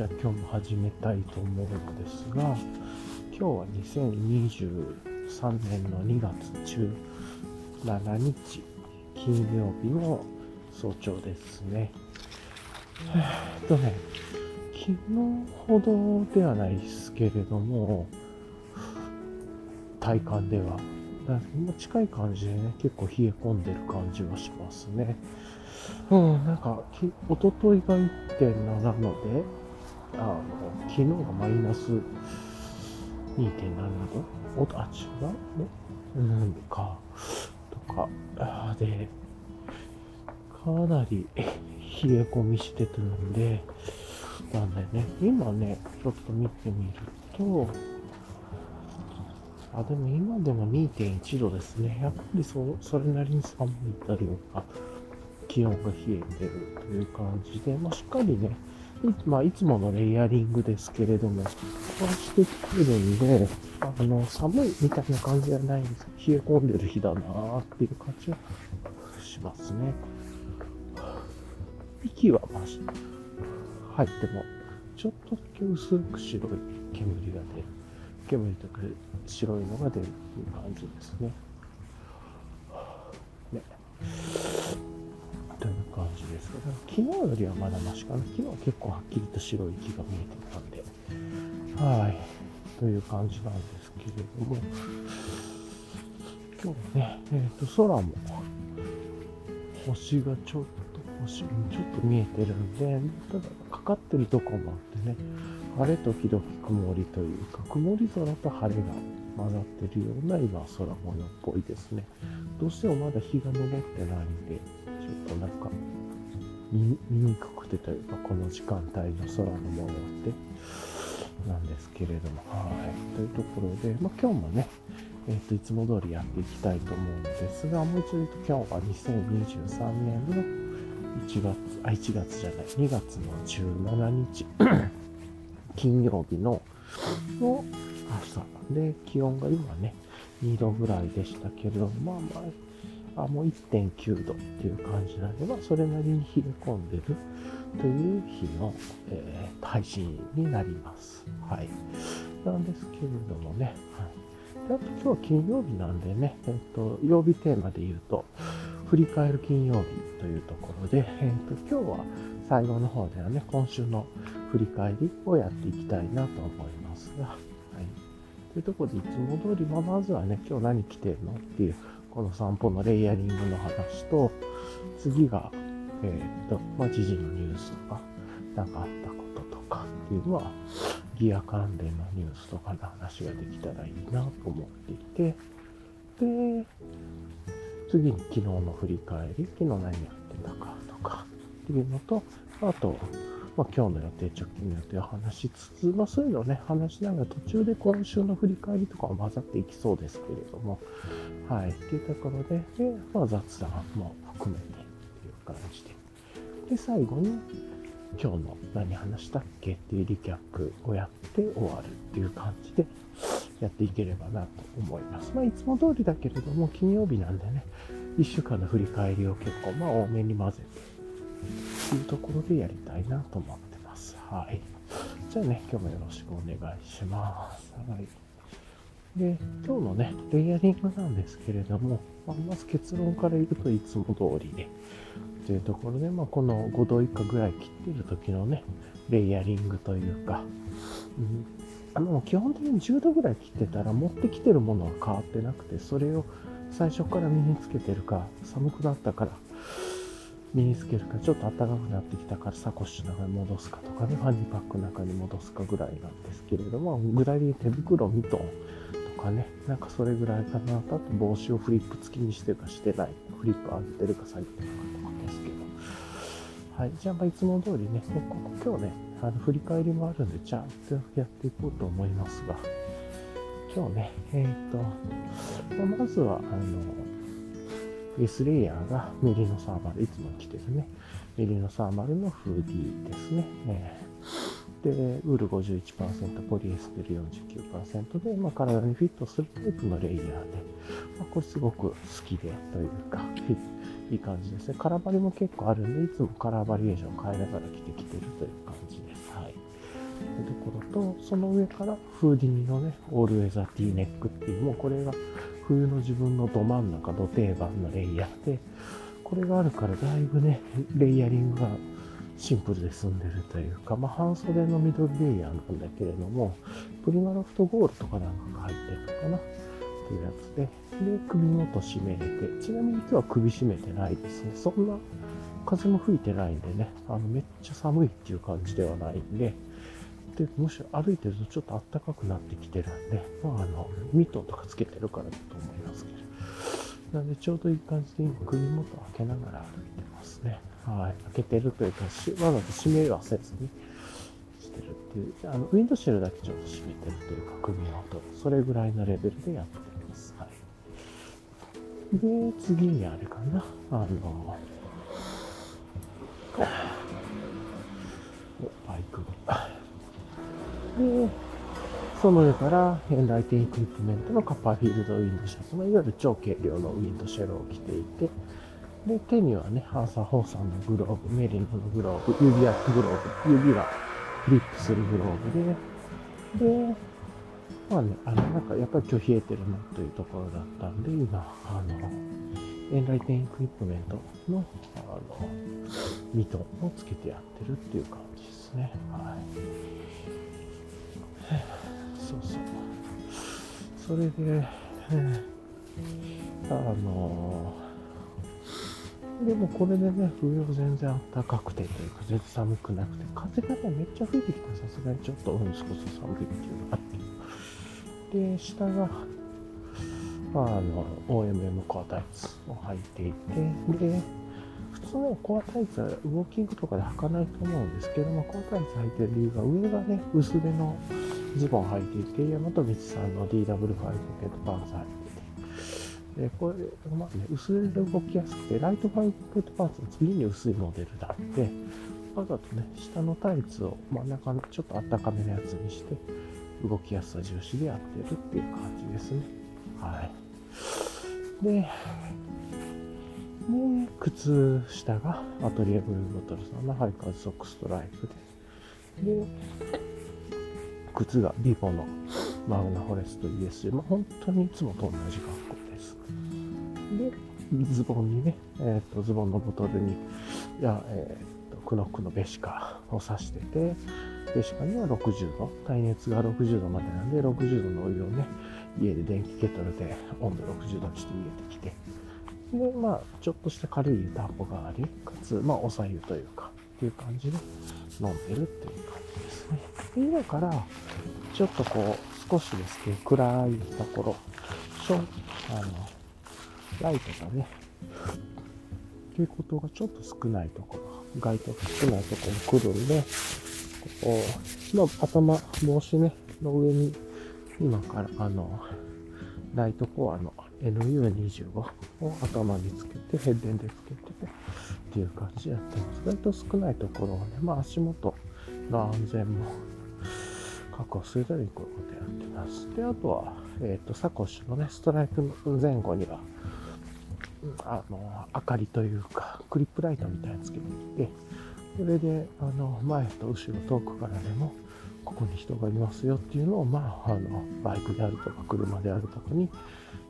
じゃあ今日も始めたいと思うのですが、今日は2023年の2月17日、金曜日の早朝ですね。えっとね、昨日ほどではないですけれども、体感では、近い感じでね、結構冷え込んでる感じはしますね。うん、なんか、き一昨日が1.7度で、あの、昨日がマイナス2.7度おあ、違うね。うんか、とか、あで、かなり冷え込みしてたんで、なんでね、今ね、ちょっと見てみると、あ、でも今でも2.1度ですね。やっぱりそそれなりに寒いというか、気温が冷えてるという感じで、まあ、しっかりね、まあ、いつものレイヤリングですけれども、こうしてきてるんで、あの、寒いみたいな感じじゃないんです冷え込んでる日だなーっていう感じはしますね。息はまし、入っても、ちょっとだけ薄く白い煙が出る。煙とか白いのが出るっていう感じですね。ね。という感じですけど、昨日よりはまだマシかな。昨日は結構はっきりと白い木が見えてたんで、はい。という感じなんですけれども、今日ね、えっ、ー、と、空も、星がちょっと、星、ちょっと見えてるんで、ただ、かかってるとこもあってね、晴れ時々曇りというか、曇り空と晴れが混ざってるような今空模様っぽいですね。どうしてもまだ日が昇ってないんで、なんか見にくくてというか、この時間帯の空の模様ってなんですけれども、はい。というところで、まあ、今日もね、え、ー、と、いつも通りやっていきたいと思うんですが、もう一度言うと今日は2023年の1月、あ、1月じゃない、2月の17日 金曜日のの朝で、気温が今ね、2度ぐらいでしたけれども、まあまあ、あもう1.9度っていう感じなんで、まあ、それなりに冷え込んでるという日の、えー、配信になります。はい。なんですけれどもね、はい。であと今日は金曜日なんでね、えっ、と、曜日テーマで言うと、振り返る金曜日というところで、えっ、と、今日は最後の方ではね、今週の振り返りをやっていきたいなと思いますが、はい。というところで、いつも通り、まあ、まずはね、今日何着てるのっていう、この散歩のレイヤリングの話と、次が、えっ、と、まあ、知事のニュースとか、何かあったこととかっていうのは、ギア関連のニュースとかの話ができたらいいなと思っていて、で、次に昨日の振り返り、昨日何やってたかとかっていうのと、あと、まあ、今日の予定、直近の予定を話しつつ、まあ、そういうのをね、話しながら途中で今週の振り返りとかも混ざっていきそうですけれども、はい、っていうところで、でまあ、雑談も含めてっていう感じで。で、最後に、今日の何話したっけっていうリキャップをやって終わるっていう感じでやっていければなと思います。まあ、いつも通りだけれども、金曜日なんでね、1週間の振り返りを結構、まあ、多めに混ぜ、ていうところでやりたいなと思ってます。はい。じゃあね、今日もよろしくお願いします。はい。で、今日のね、レイヤリングなんですけれども、まあ、まず結論から言うといつも通りで、というところで、まあ、この5度以下ぐらい切ってる時のね、レイヤリングというか、うん、あの基本的に10度ぐらい切ってたら持ってきてるものは変わってなくて、それを最初から身につけてるか、寒くなったから身につけるか、ちょっと暖かくなってきたからサコッシュの中に戻すかとかね、ファニーパックの中に戻すかぐらいなんですけれども、具体的に手袋、ミトンとかね、なんかそれぐらいかな、あと帽子をフリップ付きにしてるかしてない、フリップ上げてるか下げてるかとかですけど。はい、じゃあ、まあ、いつも通りね、ここ今日ね、あの振り返りもあるんで、ちゃんとやっていこうと思いますが、今日ね、えっ、ー、と、まずは、あの、ベースレイヤーがメリノサーマル、いつも着てるね、メリノサーマルのフーディーですね。えー、で、ウール51%、ポリエステル49%で、まあ、体にフィットするタイプのレイヤーで、まあ、これすごく好きでというか、いい感じですね。カラバリも結構あるんで、いつもカラーバリエーションを変えながら着てきてるという感じです。はい。というところと、その上からフーディニのね、オールウェザーティーネックっていう、もうこれが冬の自分のど真ん中、ど定番のレイヤーで、これがあるからだいぶね、レイヤリングがシンプルで済んでるというか、まあ、半袖のミドルレイヤーなんだけれども、プリマロフトゴールとかなんかが入ってるのかなっていうやつで、で、首元締めれて、ちなみに今日は首締めてないですね。そんな風も吹いてないんでね、あの、めっちゃ寒いっていう感じではないんで、で、むし歩いてるとちょっと暖かくなってきてるんで、まあ、あの、ミトンとかつけてるからだと思いますけど。なんで、ちょうどいい感じで今、首元開けながら歩いてますね。はい。開けてるというか、わざと閉めはせずにしてるっていう、あの、ウィンドシェルだけちょっと閉めてるというか、首元。それぐらいのレベルでやってます。はい。で、次にあれかな。あの、バイクが。で、その上からエンライティンエクイプメントのカッパーフィールドウィンドシャツのいわゆる超軽量のウィンドシェルを着ていて、で、手にはね、ハーサー・ホーさんのグローブ、メリノのグローブ、指輪グローブ、指がフリップするグローブで、で、まあね、あの、なんかやっぱり今日冷えてるなというところだったんで、今、あの、エンライテンエクイプメントの、あの、ミトンをつけてやってるっていう感じですね。はい。そうそう。それで、あのでもこれでね、冬は全然暖かくてというか、全然寒くなくて、風がね、めっちゃ吹いてきたらさすがにちょっと、うん、少し寒いっていうのがあって。で、下が、まあ、あの、OMM コアタイツを履いていて、で、普通のコアタイツはウォーキングとかで履かないと思うんですけども、コアタイツ履いてる理由が、上がね、薄手のズボン履いていて、大和道さんの DW5 ポケットパンツ履いててで、これ、まあね、薄いで動きやすくて、ライトファイブパーツの次に薄いモデルだって、わざとね、下のタイツを真ん中のちょっとあったかめのやつにして、動きやすさ重視でやってるっていう感じですね。はい。で、で、靴下がアトリエブルーボトルさんのハイカーズソックストライプで、で、靴がビボのマグナフォレスト ESG、まあ、本当にいつもと同じ格好です。で、ズボンにね、え、ー、と、ズボンのボトルに、いや、え、ー、と、クノックのベシカを刺してて、ベシカには60度、耐熱が60度までなんで、60度のお湯をね、家で電気ケトルで温度60度にして入れてきて、で、まあ、ちょっとした軽い湯たんぽがあり、かつ、まあ、おさゆというか、っていう感じで飲んでるっていう感。今から、ちょっとこう、少しですね、暗いところ、しょ、あの、ライトがね、蛍光灯がちょっと少ないところ、街灯が少ないところに来るんで、こう、まあ、頭、帽子ね、の上に、今から、あの、ライトコアの NU25 を頭につけて、ヘッデンでつけてて、っていう感じでやってます。割と少ないところをね、まあ足元の安全も確保するためにこういうことやってます。で、あとは、えっ、ー、と、サコッシュのね、ストライク前後には、あの、明かりというか、クリップライトみたいにつけていて、それで、あの、前と後ろ遠くからでも、ここに人がいますよっていうのを、まあ、あの、バイクであるとか、車であるとかに、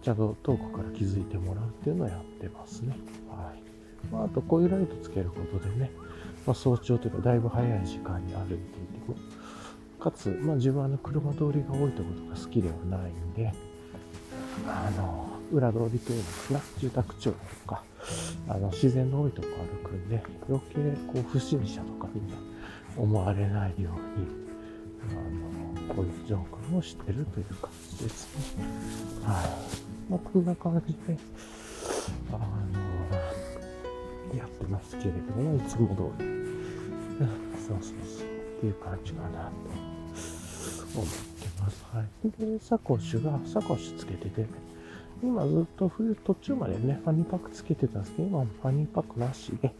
ちゃんと遠くから気づいてもらうっていうのをやってますね。はい。まあ、あと、こういうライトつけることでね、まあ、早朝というか、だいぶ早い時間に歩いていて、かつ、まあ、自分はあの車通りが多いところが好きではないんで、あの、裏通りというのかな、住宅地とか、あの、自然の多いとこ歩くんで、余計、こう、不審者とかみんな思われないように、あの、こういう状況をしてるという感じですね。はい。まあ、こんな感じで、あの、やってますけれども、いつも通り、そうそうそう、っていう感じかなと思ってます。はい。で、サコッシュが、サコッシュつけてて、今ずっと冬途中までね、ファニーパックつけてたんですけど、今ファニーパックなしで、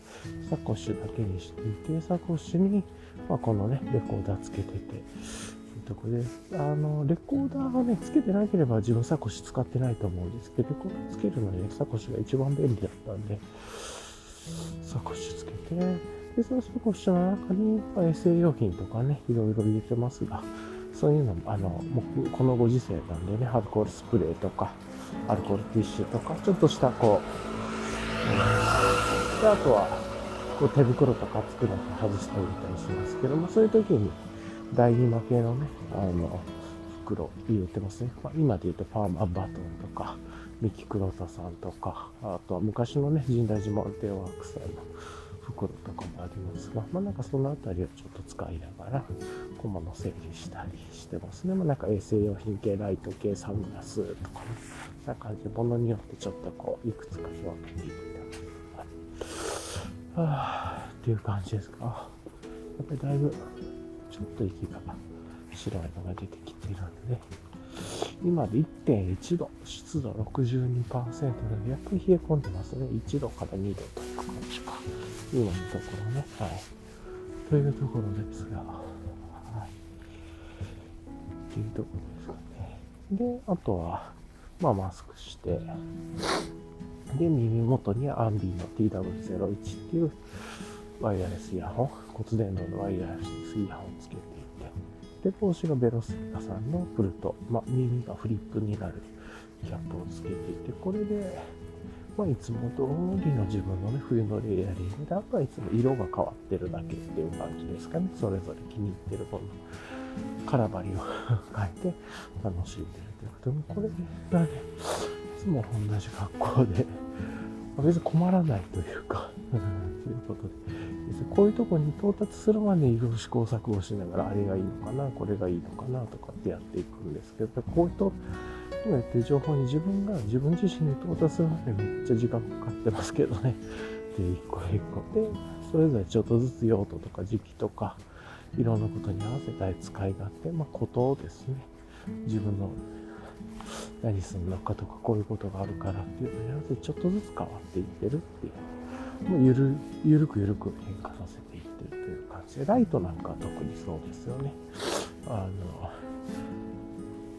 サコッシュだけにしていて、サコッシュに、まあ、このね、レコーダーつけてて、というとこで、あの、レコーダーがね、つけてなければ自分サコッシュ使ってないと思うんですけど、レコーダーつけるのにね、サコッシュが一番便利だったんで、サコッシュつけて、で、そのサコッシュの中に、ま、衛生用品とかね、いろいろ入れてますが、そういうのも、あの、もうこのご時世なんでね、アルコールスプレーとか、アルコールティッシュとか、ちょっとしたこう、で、あとは、こう手袋とか作るの外しておいたりしますけども、そういう時に、大義負けのね、あの、袋入れてますね。まあ、今で言うとパーマバトンとか、ミキクロタさんとか、あとは昔のね、神代寺モルテワークさんの袋とかもありますが、まあなんかそのあたりをちょっと使いながら、小物整理したりしてますね。まあなんか衛生用品系、ライト系、サングラスとかね、そんな感じで、物によってちょっとこう、いくつか分けていったはあ、っていう感じですか。やっぱりだいぶ、ちょっと息が白いのが出てきているんで、ね、今で1.1度、湿度62%ので、やっぱり冷え込んでますね。1度から2度という感じか。今のところね。はい。というところですが、はい。っていうところですかね。で、あとは、まあ、マスクして、で、耳元にアンビーの TW01 っていうワイヤレスイヤホン、骨伝導のワイヤレスイヤホンをつけて、で、帽子がベロスイカさんのプルト、まあ、耳がフリップになるキャップをつけていて、これで、まあ、いつも通りの自分のね、冬のレイヤリングで、あとはいつも色が変わってるだけっていう感じですかね。それぞれ気に入ってるもの、カラバリを 変えて楽しんでるということで、これがね、いつも同じ格好で、別に困らないというか、ということで、こういうとこに到達するまでいろいろ試行錯誤しながら、あれがいいのかな、これがいいのかなとかってやっていくんですけど、こういうと、今言ってる情報に自分が自分自身に到達するまでめっちゃ時間かかってますけどね。で、一個一個。で、それぞれちょっとずつ用途とか時期とか、いろんなことに合わせたい使いがあって、まあ、ことをですね、自分の何するのかとか、こういうことがあるからっていうのに合わせてちょっとずつ変わっていってるっていう。もうゆる、ゆるくゆるく変化させていってるという感じで、ライトなんかは特にそうですよね。あの、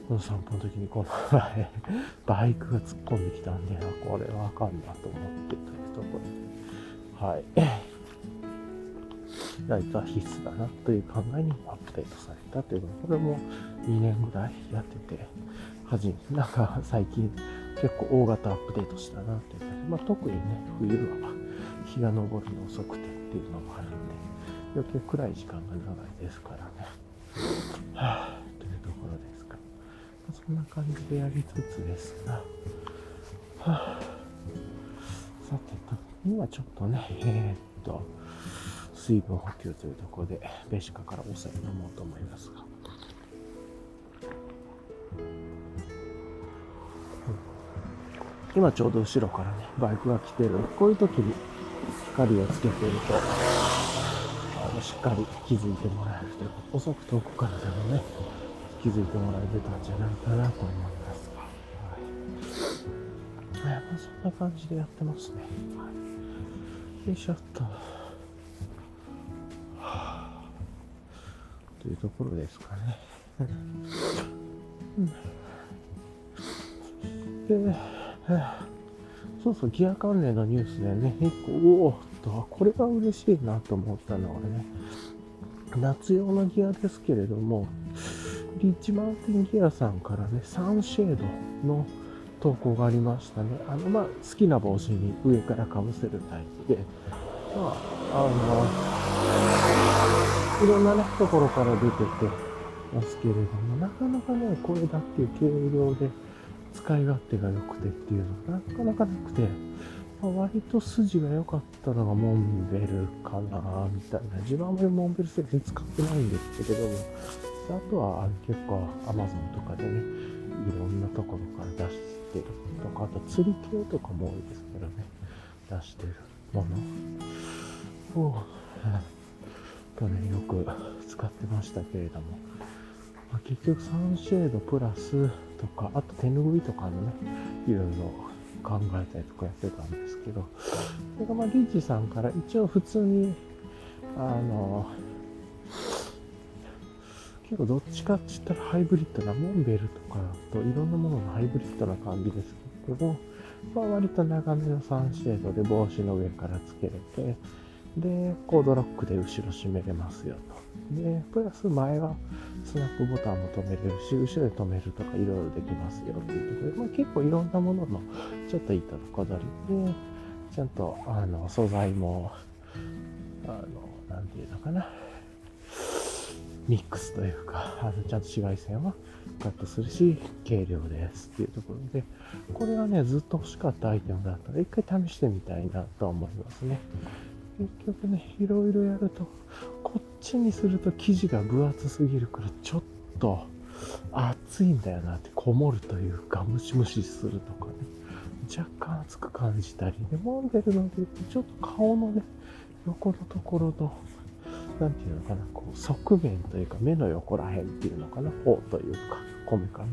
この散歩の時にこの前、バイクが突っ込んできたんで、これはあかんなと思ってというところで、はい。ライトは必須だなという考えにアップデートされたというこれも2年ぐらいやってて、初め、なんか最近結構大型アップデートしたなという感じまあ、特にね、冬は日が昇るの遅くてっていうのもあるんで、余計暗い時間が長いですからね。はあそんな感じでやりつつですが、はあ、さてと、今ちょっとね、えー、っと、水分補給というところで、ベシカからお酒飲もうと思いますが。今ちょうど後ろからね、バイクが来てる。こういう時に光をつけてると、あのしっかり気づいてもらえるというか、遅く遠くからでもね、気づいてもらえてたんじゃないかなと思いますが、はい。まあ、そんな感じでやってますね。はい、よいしょっと。はあ、というところですかね。うん、で、そうそう、ギア関連のニュースでね、一個、おっと、これが嬉しいなと思ったのはね、夏用のギアですけれども、リッチマウンテンギアさんからね、サンシェードの投稿がありましたね。あの、まあ、好きな帽子に上からかぶせるタイプで、まあ、あの、いろんなね、ところから出ててますけれども、なかなかね、これだっていう軽量で使い勝手が良くてっていうのがなかなかなくて、まあ、割と筋が良かったのがモンベルかな、みたいな。自分はあんまりモンベル製品使ってないんですけれども、あとは結構 Amazon とかでね、いろんなところから出してるとか、あと釣り系とかも多いですけどね、出してるものを、去年よく使ってましたけれども、まあ、結局サンシェードプラスとか、あと手拭いとかのね、いろいろ考えたりとかやってたんですけど、それがまあリッチさんから一応普通に、あの、結構どっちかって言ったらハイブリッドなモンベルとかといろんなもののハイブリッドな感じですけど、まあ、割と長めのサンシェードで帽子の上からつけれて、で、コードロックで後ろ閉めれますよと。で、プラス前はスナップボタンも止めれるし、後ろで止めるとかいろいろできますよっていうところで、まあ、結構いろんなもののちょっといったとこ取り。で、ちゃんとあの素材も、あの、なんていうのかな、ミックスというか、あのちゃんと紫外線はカットするし、軽量ですっていうところで、これはね、ずっと欲しかったアイテムだったら、一回試してみたいなと思いますね。結局ね、いろいろやると、こっちにすると生地が分厚すぎるから、ちょっと熱いんだよなって、こもるというか、ムシムシするとかね、若干熱く感じたり、で、モンデルので、ちょっと顔のね、横のところの、なんていうのかな、こう、側面というか、目の横ら辺っていうのかな、方というか、こめかね。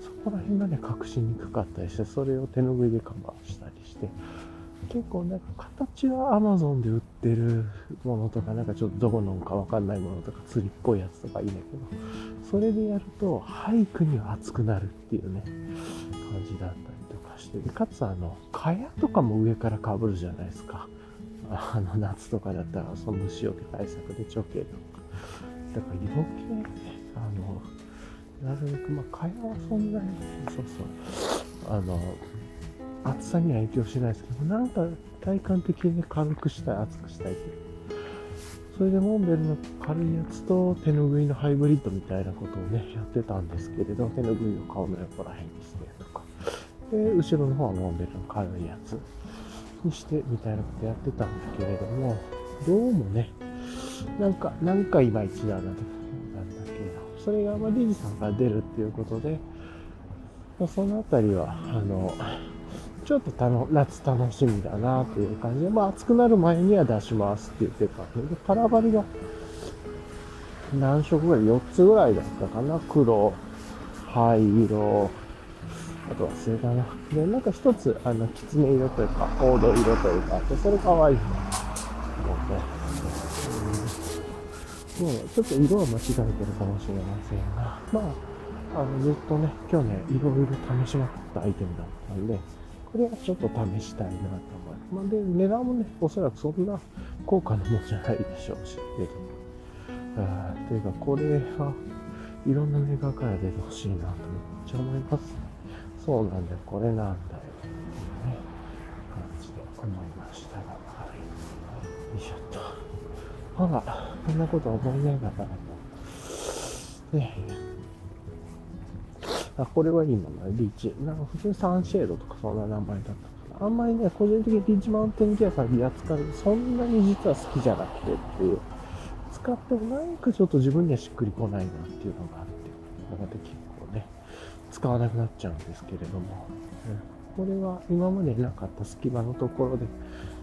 そこら辺がね、隠しにくかったりして、それを手拭いでカバーしたりして、結構なんか形は Amazon で売ってるものとか、なんかちょっとどこのかわかんないものとか、釣りっぽいやつとかいいんだけど、それでやると、俳句には熱くなるっていうね、感じだったりとかして、かつあの、蚊帳とかも上から被るじゃないですか。あの、夏とかだったら、その虫除け対策でチョケとか。だから余計ね、あの、なるべく、まあ、蚊帳はそんなに、そうそう、あの、暑さには影響しないですけど、なんか体感的に軽くしたい、熱くしたいっていう。それでモンベルの軽いやつと手ぬぐいのハイブリッドみたいなことをね、やってたんですけれど、手ぬぐいを顔の横ら辺にしてとか、で、後ろの方はモンベルの軽いやつにしてみたいなことやってたんだけれども、どうもね、なんか、なんかいまいちだなと、なんだけど、それがまあリジさんが出るっていうことで、まあ、そのあたりは、あの、ちょっとたの夏楽しみだなっていう感じで、まあ暑くなる前には出しますって言ってたんで、カラバリが何色ぐらい ?4 つぐらいだったかな黒、灰色、あと忘れたな。で、なんか一つ、あの、きつね色というか、黄土色というか、あって、それ可愛いなと思って。うん。もう、ちょっと色は間違えてるかもしれませんが、まあ、あの、ずっとね、今日ね、いろいろ試しまくったアイテムだったんで、これはちょっと試したいなと思います。まあ、で、値段もね、おそらくそんな高価なもんじゃないでしょうし、けど。あというか、これはいろんなメーカーから出てほしいなとめっちゃ思いますね。そうなんだよ、これなんだよ。っていうね、感じで思いましたが、はい。よいしょっと。ほら、こんなこと思いながらも、ね、あ、これはいい名前、リーチ。なんか普通にサンシェードとかそんな名前だった。あんまりね、個人的にリーチマウンテンギアからリア使うそんなに実は好きじゃなくてっていう。使ってもなんかちょっと自分にはしっくりこないなっていうのがあって、なので結構ね、使わなくなっちゃうんですけれども、うん、これは今までなかった隙間のところで、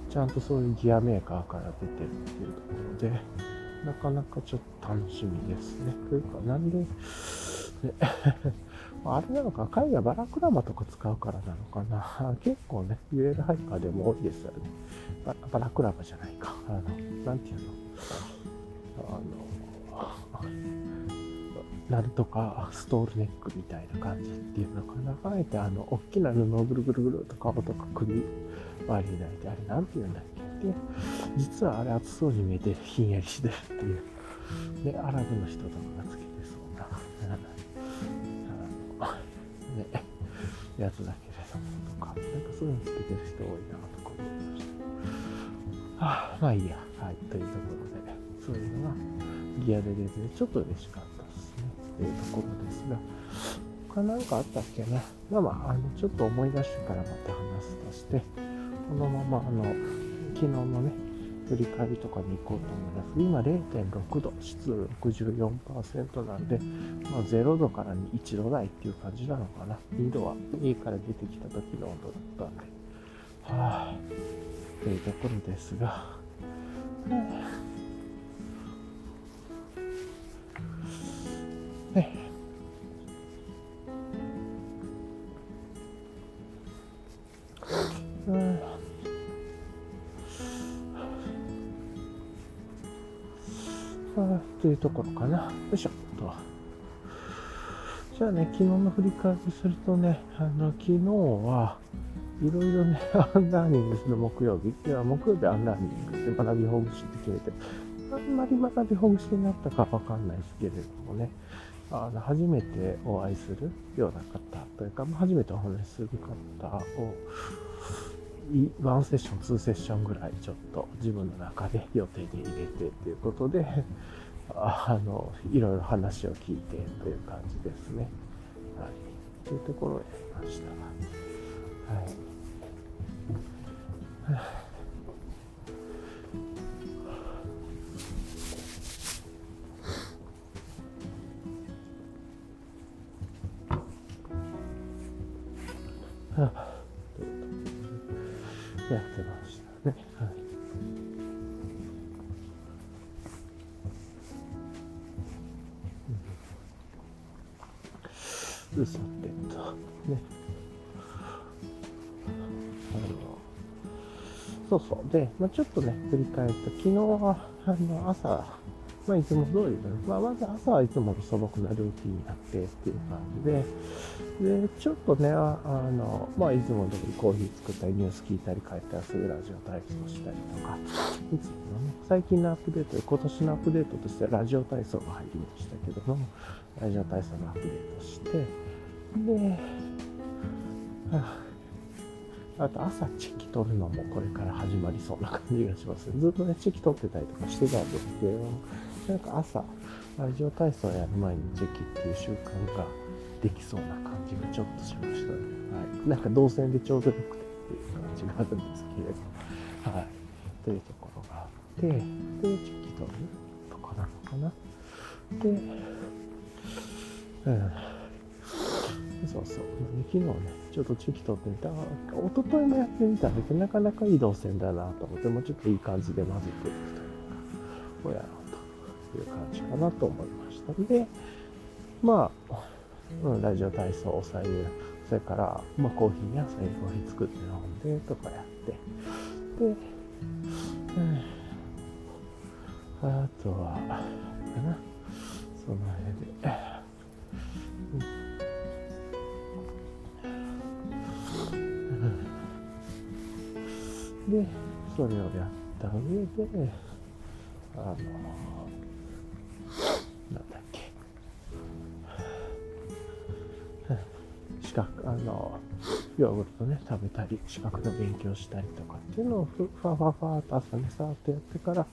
ちゃんとそういうギアメーカーから出てるっていうところで、なかなかちょっと楽しみですね。というか、なんで、ねあれなのか、海外バラクラマとか使うからなのかな。結構ね、UL ハイパーでも多いですよね。ババラクラマじゃないか。あの、なんていうの。あの、なんとかストールネックみたいな感じっていうのかな。あえてあの、大きな布をぐるぐるぐると顔とか首周りに抱いて、あれなんて言うんだっけって、実はあれ熱そうに見えてひんやりしてるっていう。で、アラブの人とかがね、やつだけれどもとか、なんかそういうのつけてる人多いなとか思いました。あ、まあいいや。はい。というところで、そういうのがギアで出てちょっと嬉しかったですね。というところですが、他なんかあったっけな。まあまあ、あの、ちょっと思い出してからまた話すとして、このまま、あの、昨日のね、振り返りとかに行こうと思います。今0.6度、湿度64%なんで、まあ、0度から1度台っていう感じなのかな。2度は家から出てきた時の温度だったんで。はぁ、というところですが、ね、うんというところかな。よいしょと。じゃあね、昨日の振り返りするとね、あの、昨日は、いろいろね、アンラーニングする木曜日、いや、木曜日アンラーニングして学びほぐしって決めて、あんまり学びほぐしになったかわかんないですけれどもね、あの初めてお会いするような方というか、初めてお話しする方を、 one session、two session ぐらいちょっと自分の中で予定で入れてということで、あの、いろいろ話を聞いてという感じですね。はい。というところをやりました。はい。はあやってましたね。はい。うん、さてと、ね。あの、そうそう。で、まあ、ちょっとね、振り返ると、昨日は、あの、朝、まあ、いつも通りで、まあ、まず朝はいつもの素朴なルーティンになってっていう感じで、で、ちょっとね、あの、まあ、いつも通りコーヒー作ったり、ニュース聞いたり、帰ったらすぐラジオ体操したりとか、いつもね、最近のアップデートで、今年のアップデートとしてはラジオ体操が入りましたけども、ラジオ体操のアップデートして、で、はあ、あと朝チェキ取るのもこれから始まりそうな感じがします。ずっとね、チェキ取ってたりとかしてたんですけど、なんか朝、ラジオ体操やる前にチェキっていう習慣ができそうな感じがちょっとしましたね。はい。なんか動線でちょうどよくてっていう感じがあるんですけれど。はい。というところがあって、で、チェキ取るとかなのかな。で、うん。そうそう。昨日ね、ちょっとチェキ取ってみた。一昨日もやってみたんだけど、なかなかいい動線だなと思って、もうちょっといい感じで混ぜていくというか、こうやろういう感じかなと思いました。で、まあ、うん、ラジオ体操を左右、それから、まあ、コーヒーや左右コーヒー作って飲んでとかやって、で、うん、あとは、かな、その辺で、で、それをやった上で、あの、資格、あの、ヨーグルトね、食べたり、資格の勉強したりとかっていうのをふ、ふわふわふわっと朝ね、さーっとやってから、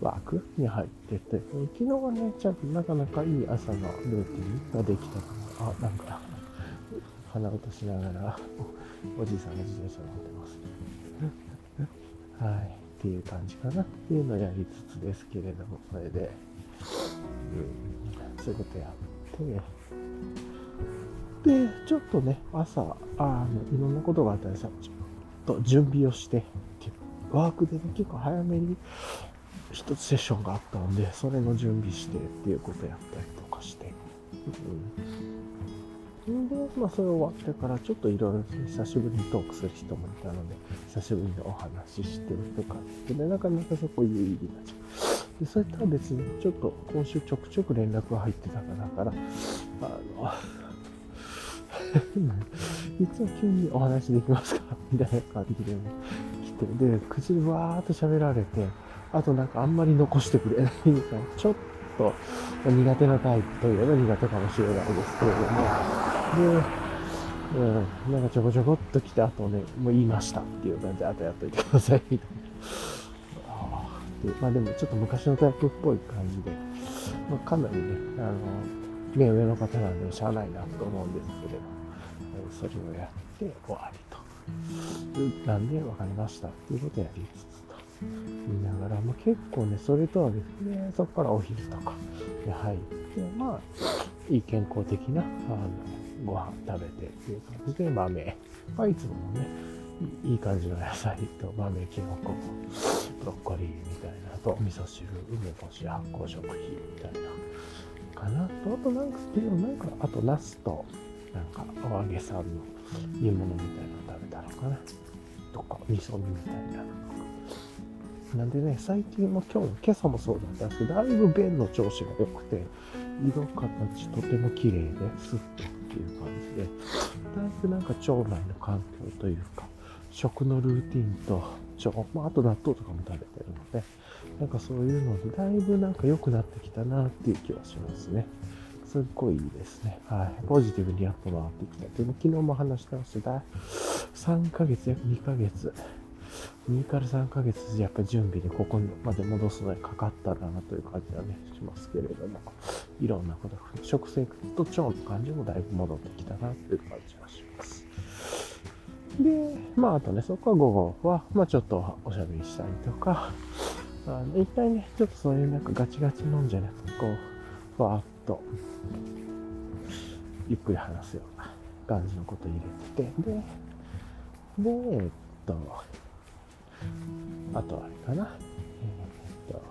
ワークに入ってて、昨日はね、ちゃんとなかなかいい朝のルーティンができたかな。あ、なんか、鼻歌しながら、おじいさんが自転車乗ってます。はい。っていう感じかなっていうのをやりつつですけれども、それで、うん、そういうことやって、で、ちょっとね、朝、あの、いろんなことがあったりさ、ちょっと準備をしてって、ワークでね、結構早めに一つセッションがあったので、それの準備してっていうことやったりとかして、うんで、まあ、それ終わってから、ちょっといろいろ久しぶりにトークする人もいたので、久しぶりにお話ししてるとかってね、なかなかそこ有意義な時間。で、それとは別に、ちょっと今週ちょくちょく連絡が入ってたから、だから、あの、いつも急にお話できますかみたいな感じで、ね、来て、で、口でわーっと喋られて、あとなんかあんまり残してくれないみたいな、ちょっと苦手なタイプというのは苦手かもしれないですけれども、で、うん、なんかちょこちょこっと来た後ね、もう言いましたっていう感じで、あとやっといてください、みたいな。でまあでもちょっと昔のタイプっぽい感じで、まあ、かなりね、あの、目上の方なんでしゃあないなと思うんですけれど、それをやって終わりと。なんで分かりましたっていうことをやりつつと言いながら、まあ、結構ね、それとはですね、そこからお昼とかで入って、まあ、いい健康的な、あの、ご飯食べてっていう感じで豆、まあ、いつものねいい感じの野菜と豆きのこブロッコリーみたいなと味噌汁梅干し発酵食品みたいなかなとあとなんかっていうなんかあとナスとなんかお揚げさんの煮物みたいなの食べたのかな？とか味噌煮みたいな。のなんでね、最近も今日、今朝もそうだったんですけど、だいぶ便の調子が良くて、色形とても綺麗で、スッとっていう感じで、だいぶなんか腸内の環境というか、食のルーティンと腸、まあ、あと納豆とかも食べてるので、なんかそういうので、だいぶなんか良くなってきたなっていう気はしますね。すっごいですね。はい。ポジティブにやっと回ってきた。でも昨日も話してました。3ヶ月、約2ヶ月。2から3ヶ月、やっぱ準備でここまで戻すのにかかったなという感じはね、しますけれども、いろんなこと、食生活と腸の感じもだいぶ戻ってきたなという感じはします。で、まあ、あとね、そこは午後は、まあ、ちょっとおしゃべりしたりとか、あの一回ね、ちょっとそういうなんかガチガチ飲んじゃなくて、こう、ふわっと、ゆっくり話すような感じのこと入れてて、で、で、えっと、あとあれかな。えー、っと、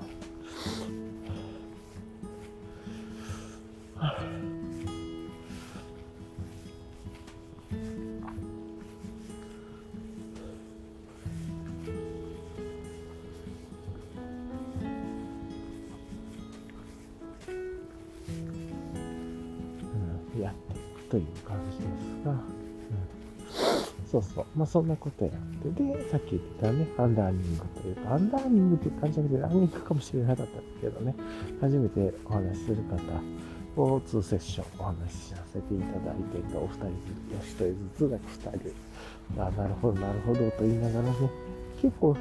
そうそう、まあそんなことやって、で、さっき言ったね、アンダーニングというか、アンダーニングっていう感じじゃなくて、ランニングかもしれなかったんですけどね、初めてお話しする方を2セッションお話しさせていただいてお二人ずつ、1人ずつだけ2人、あ、なるほど、なるほどと言いながらね、結構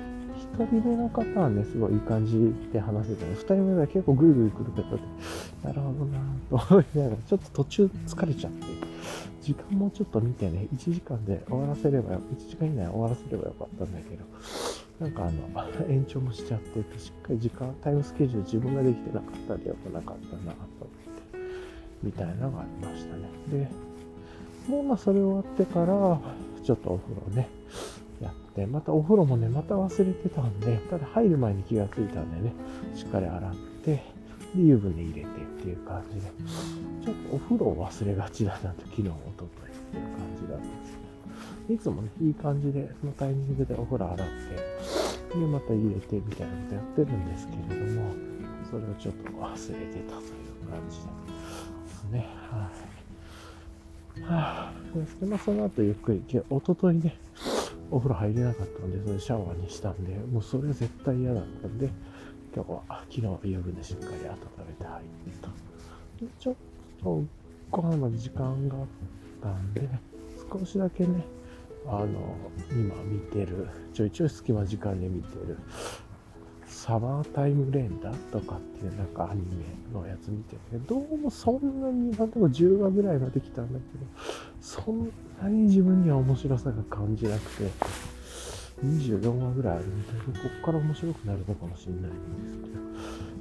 1人目の方はね、すごいいい感じで話せてね、2人目は結構グイグイ来る方で、なるほどなぁと思いながら、ちょっと途中疲れちゃって、時間もちょっと見てね、1時間で終わらせれば、1時間以内終わらせればよかったんだけど、なんかあの、延長もしちゃってて、しっかり時間、タイムスケジュール自分ができてなかったりよくなかったなと思って、みたいなのがありましたね。で、もうまあそれ終わってから、ちょっとお風呂ね、やって、またお風呂もね、また忘れてたんで、ただ入る前に気がついたんでね、しっかり洗って、で、湯船入れてっていう感じで、ちょっとお風呂を忘れがちだなと、昨日、おとといっていう感じなんですけど、いつもね、いい感じで、そのタイミングでお風呂洗って、で、また入れてみたいなことやってるんですけれども、それをちょっと忘れてたという感じですね。はい。はあ、ですけ、まあ、その後ゆっくり、おとといね、お風呂入れなかったんで、それシャワーにしたんで、もうそれ絶対嫌だったんで、今日は、昨日は夜でしっかり温めて入ってと。でちょっとご飯まで時間があったんで、少しだけね、あの、今見てる、ちょいちょい隙間時間で見てる、サマータイムレンダーとかっていうなんかアニメのやつ見てるけど、うもそんなに、なんとか10話ぐらいまで来たんだけど、そんなに自分には面白さが感じなくて、24話ぐらいあるみたいで、こっから面白くなるのかもしれないんですけど、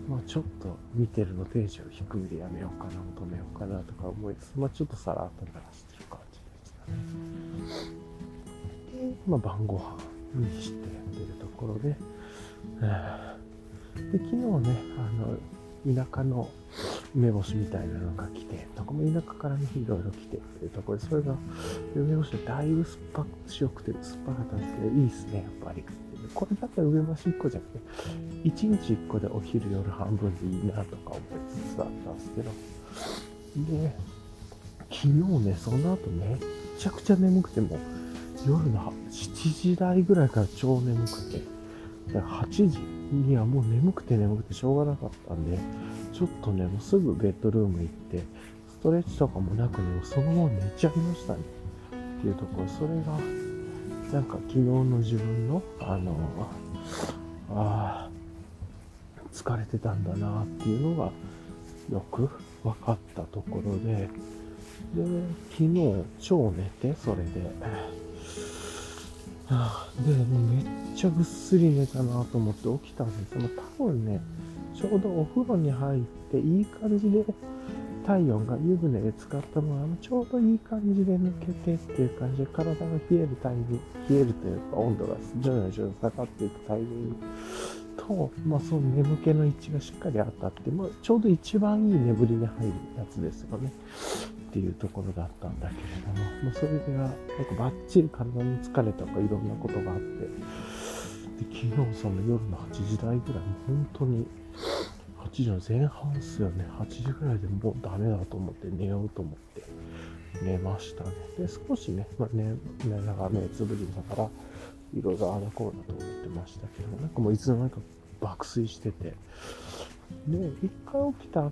まあちょっと見てるのテンション低いでやめようかな、止めようかなとか思いつつ、まあちょっとさらっと流してる感じでしたね。で、まあ晩ご飯にしてやってるところで、で昨日ね、あの、田舎の梅干しみたいなのが来て、どこも田舎からね、いろいろ来てっていうところで、それが、梅干しだいぶ酸っぱ塩くて酸っぱかったんですけど、いいっすね、やっぱり。これだったら梅干し1個じゃなくて、1日1個でお昼夜半分でいいなとか思いつつあったんですけど、で、昨日ね、その後めっちゃくちゃ眠くても、夜の7時台ぐらいから超眠くて、8時にはもう眠くて眠くてしょうがなかったんで、ちょっとね、もうすぐベッドルーム行って、ストレッチとかもなくね、そのまま寝ちゃいましたね。っていうところ、それが、なんか昨日の自分の、あの、ああ、疲れてたんだなっていうのがよく分かったところで、で、昨日超寝て、それで、で、めっちゃぐっすり寝たなと思って起きたんですけど、多分ね、ちょうどお風呂に入っていい感じで体温が湯船で使ったのがちょうどいい感じで抜けてっていう感じで体が冷えるタイミング、冷えるというか温度が徐々に徐々に下がっていくタイミングと、まあその眠気の位置がしっかり当たって、まあちょうど一番いい眠りに入るやつですよね。っていうところだったんだけれども、まあ、それでは、なんかバッチリ体に疲れとかいろんなことがあって、で昨日その夜の8時台ぐらい、本当に8時の前半っすよね、8時ぐらいでもうダメだと思って寝ようと思って寝ましたね。で、少しね、まあ、ね、寝ながら目つぶりながら、いろいろあらこうだと思ってましたけど、なんかもういつの間にか爆睡してて、で、一回起きたら、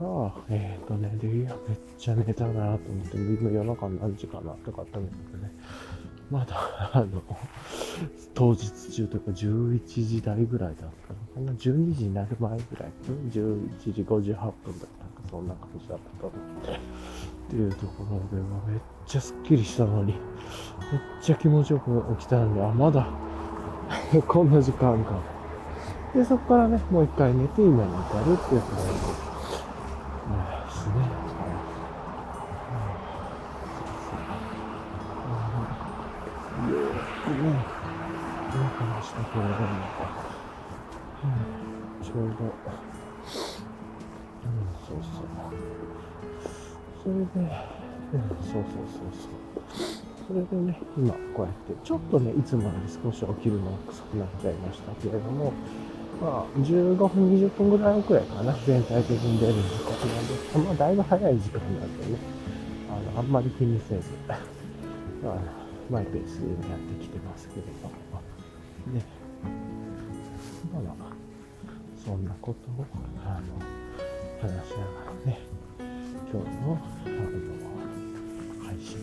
えっ、ー、とね、で、いや、めっちゃ寝たなと思って、今夜中何時かなとかって思ってね、まだ、あの、当日中というか11時台ぐらいだったのかな、12時になる前ぐらい、11時58分だったか、そんな感じだったと思って、っていうところで、めっちゃすっきりしたのに、めっちゃ気持ちよく起きたのに、あ、まだ こんな時間か。で、そこからね、もう一回寝て今に至るっていう感じですね。よくね、動きましたけれども、ちょうど、うん、そうそう。それで、うん、そうそうそうそう。それでね、今こうやって、ちょっとね、いつもより少し起きるのが遅くなっちゃいましたけれども、まあ、15分、20分ぐらい遅れかな、全体的に出ることなんです。まあ、だいぶ早い時間なんでね、あの、あんまり気にせず、まあ、マイペースでやってきてますけれども、ね、まあまあ、そんなことを、あの、話しながらね、今日の、あの、配信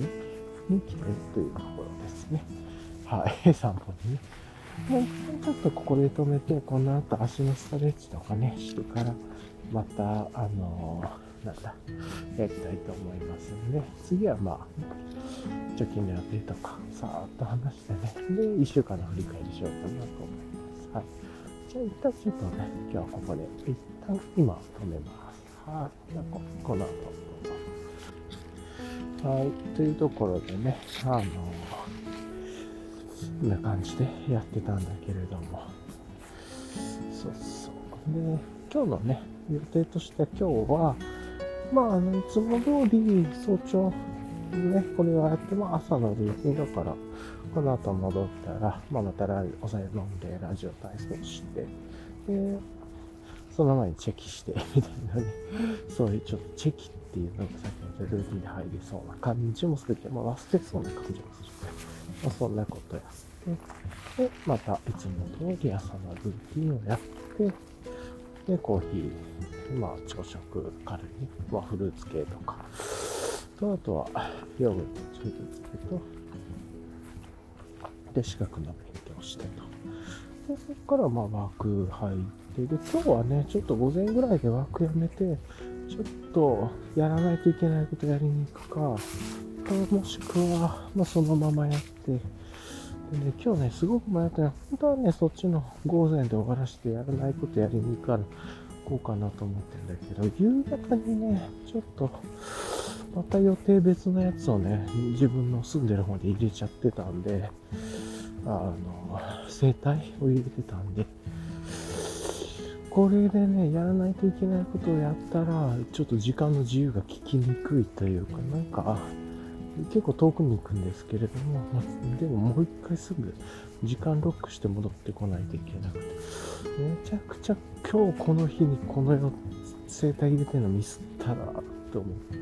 に来てるというところですね。はい、散歩にね。もうちょっとここで止めて、この後足のストレッチとかね、してから、また、あのー、なんだ、やりたいと思いますので、次はまあ、貯金の予定とか、さーっと話してね、で、1週間の振り返りしようかなと思います。はい。じゃあ一旦ちょっとね、今日はここで、一旦今止めます。はい。じゃあこ、この後どうぞ。はい。というところでね、あのーこんな感じでやってたんだけれども。そうそう。で、今日のね、予定としては今日は、まあ、あの、いつも通り早朝、ね、これをやっても朝のルーティンだから、この後戻ったら、まあ、またお酒飲んでラジオ体操して、で、その前にチェキして、みたいなね、そういうちょっとチェキっていうのがさっきのルーティンで入りそうな感じもするけど、まあ、忘れそうな感じもするまあ、そんなことやって、で、またいつも通り朝のルーティンをやって、で、コーヒー、まあ、朝食、軽い、まあ、フルーツ系とか、と、あとは、ヨーグルト、チーズ漬けと、で、資格の勉強してと。で、そこから、まあ、ワーク入って、で、今日はね、ちょっと午前ぐらいでワークやめて、ちょっとやらないといけないことやりに行くか、もしくは、まあ、そのままやって、で今日ね、すごく迷ったの本当はね、そっちの午前で終わらせてやらないことやりに行かこうかなと思ってるんだけど、夕方にね、ちょっと、また予定別のやつをね、自分の住んでる方に入れちゃってたんで、あの、生態を入れてたんで、これでね、やらないといけないことをやったら、ちょっと時間の自由が利きにくいというか、なんか、結構遠くに行くんですけれども、まあ、でももう一回すぐ時間ロックして戻ってこないといけなくて、めちゃくちゃ今日この日にこの世生態入れてるのミスったらと思って、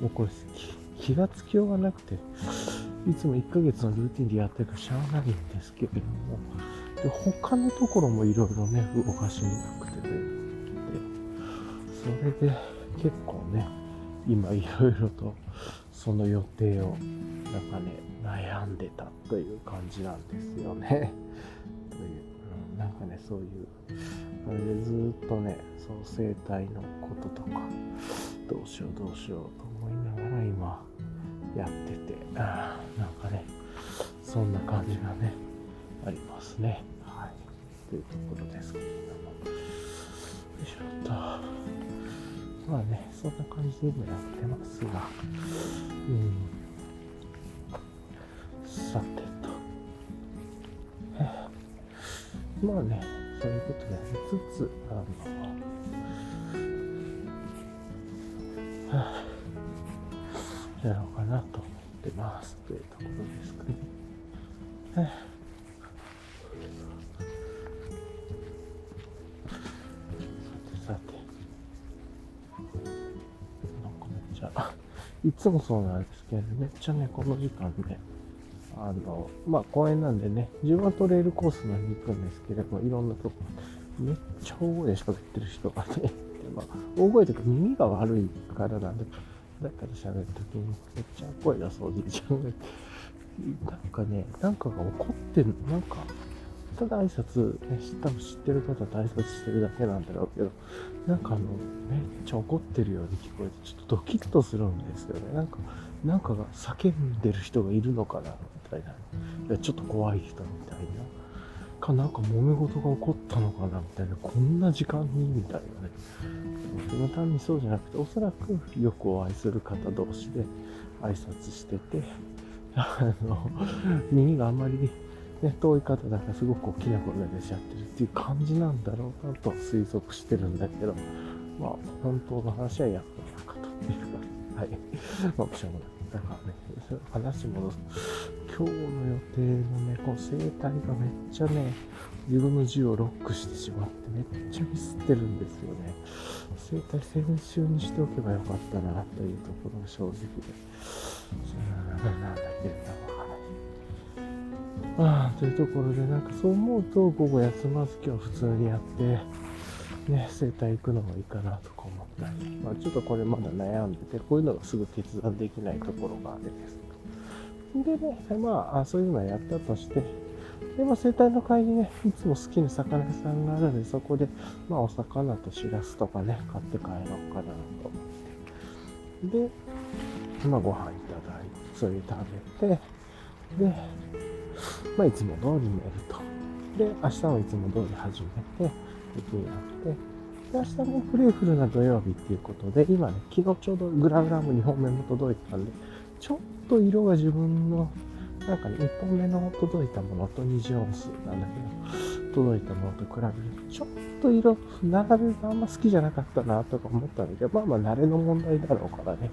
もうこれ気がつきようがなくて、いつも1ヶ月のルーティンでやってるからしゃあないんですけれども、で他のところもいろいろね、動かしにくくてで、それで結構ね、今いろいろとその予定をなんかね悩んでたという感じなんですよね。という、うん、なんかねそういうあれでずっとねその生態のこととかどうしようどうしようと思いながら今やっててあなんかねそんな感じがねありますね。はい。というところですけれども。よいしょっと。まあね、そんな感じで今やってますが、うん。さてと。まあね、そういうことでやりつつ、あの、はあ、やろうかなと思ってますというところですかね。はあいつもそうなんですけど、めっちゃね、この時間ね、あの、まあ公園なんでね、自分はトレイルコースに行くんですけれども、いろんなとこ、めっちゃ大声で喋ってる人がね、まあ、大声というか耳が悪いからなんで、だから喋るときにめっちゃ声出そうじいちゃんが、なんかね、なんかが怒ってる、なんか、ただ挨拶、ね、多分知ってる方と挨拶してるだけなんだろうけど、なんかあの、めっちゃ怒ってるように聞こえて、ちょっとドキッとするんですよね。なんか、なんかが叫んでる人がいるのかな、みたいな。いや、ちょっと怖い人みたいな。か、なんか揉め事が起こったのかな、みたいな。こんな時間に、みたいなね。その単にそうじゃなくて、おそらくよくお会いする方同士で挨拶してて、あの、耳があんまりね、遠い方だからすごく大きな声が出ちゃってるっていう感じなんだろうなと推測してるんだけど、まあ、本当の話はやっぱなかというか、はい。まあ、しょうがない。だからね、話戻す。今日の予定のね、こう生態がめっちゃね、自分の字をロックしてしまってめっちゃミスってるんですよね。生態先週にしておけばよかったなというところが正直で。なんだけど。ああ、というところで、なんかそう思うと、午後休まず今日普通にやって、ね、整体行くのもいいかなとか思ったり、まあ、ちょっとこれまだ悩んでて、こういうのがすぐ決断できないところがあれです。でね、まあ、そういうのはやったとして、で、まあ、生態の会にね、いつも好きな魚屋さんがあるんで、そこで、まあ、お魚としらすとかね、買って帰ろうかなと思って。で、まあ、ご飯いただいて、それ食べて、で、まあ、いつも通り寝ると。で、明日もいつも通り始めて、雪になって、で、明日もプレイフルな土曜日っていうことで、今ね、昨日ちょうどグラグラム2本目も届いたんで、ちょっと色が自分の、なんかね、1本目の届いたものと二次音数なんだけど、届いたものと比べると、ちょっと色、並べがあんま好きじゃなかったなとか思ったんだけど、まあまあ慣れの問題だろうからね、